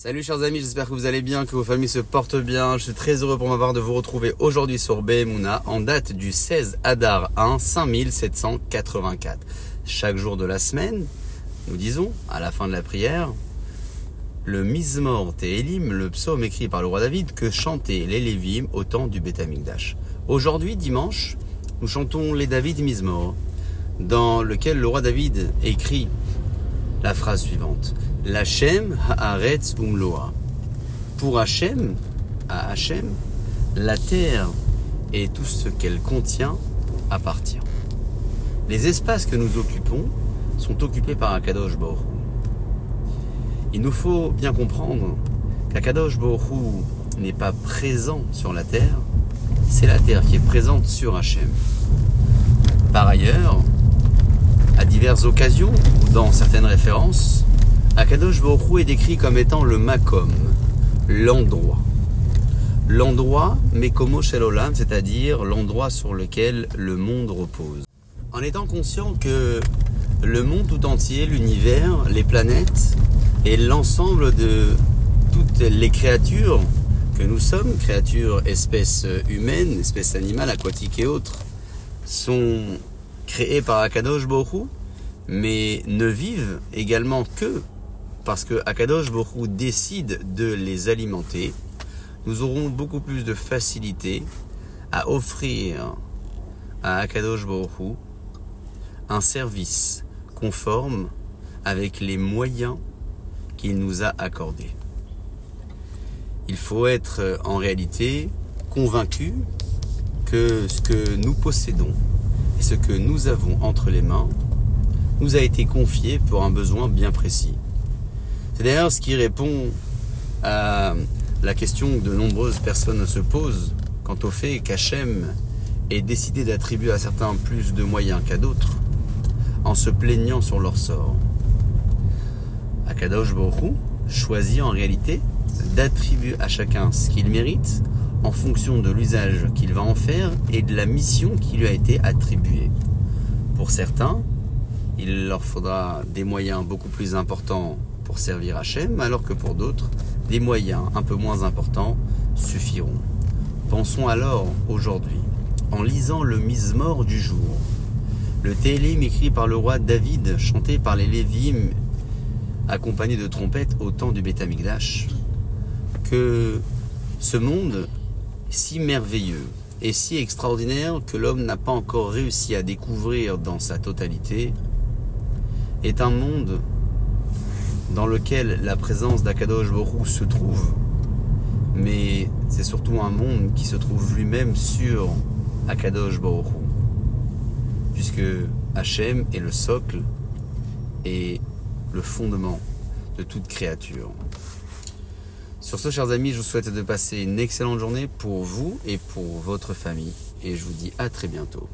Salut chers amis, j'espère que vous allez bien, que vos familles se portent bien. Je suis très heureux pour ma part de vous retrouver aujourd'hui sur Behemuna en date du 16 Adar 1 5784. Chaque jour de la semaine, nous disons, à la fin de la prière, le Mizmor Tehelim, le psaume écrit par le roi David, que chantaient les Lévim au temps du Beth Amikdash. Aujourd'hui, dimanche, nous chantons les David Mizmor, dans lequel le roi David écrit la phrase suivante. L'Hachem haaretz umloa. Pour Hachem, à Hachem, la terre et tout ce qu'elle contient appartient. Les espaces que nous occupons sont occupés par Akadosh Borou. Il nous faut bien comprendre qu'Akadosh Borou n'est pas présent sur la terre, c'est la terre qui est présente sur Hachem. Par ailleurs, à diverses occasions dans certaines références, Akadosh Baruch est décrit comme étant le makom, l'endroit. L'endroit, Mekomo Shelolam, c'est-à-dire l'endroit sur lequel le monde repose. En étant conscient que le monde tout entier, l'univers, les planètes et l'ensemble de toutes les créatures que nous sommes, créatures, espèces humaines, espèces animales, aquatiques et autres, sont créées par Akadosh Baruch mais ne vivent également que parce que Akadosh Borou décide de les alimenter, nous aurons beaucoup plus de facilité à offrir à Akadosh Borou un service conforme avec les moyens qu'il nous a accordés. Il faut être en réalité convaincu que ce que nous possédons et ce que nous avons entre les mains nous a été confié pour un besoin bien précis. C'est d'ailleurs ce qui répond à la question que de nombreuses personnes se posent quant au fait qu'Hachem ait décidé d'attribuer à certains plus de moyens qu'à d'autres en se plaignant sur leur sort. Akadosh Borou choisit en réalité d'attribuer à chacun ce qu'il mérite en fonction de l'usage qu'il va en faire et de la mission qui lui a été attribuée. Pour certains, il leur faudra des moyens beaucoup plus importants pour servir Hachem, alors que pour d'autres, des moyens un peu moins importants suffiront. Pensons alors aujourd'hui, en lisant le Mizmor du jour, le Télim écrit par le roi David, chanté par les Lévim, accompagné de trompettes au temps du Beth que ce monde si merveilleux et si extraordinaire que l'homme n'a pas encore réussi à découvrir dans sa totalité est un monde dans lequel la présence d'Akadosh Borou se trouve, mais c'est surtout un monde qui se trouve lui-même sur Akadosh Borou, puisque Hachem est le socle et le fondement de toute créature. Sur ce, chers amis, je vous souhaite de passer une excellente journée pour vous et pour votre famille, et je vous dis à très bientôt.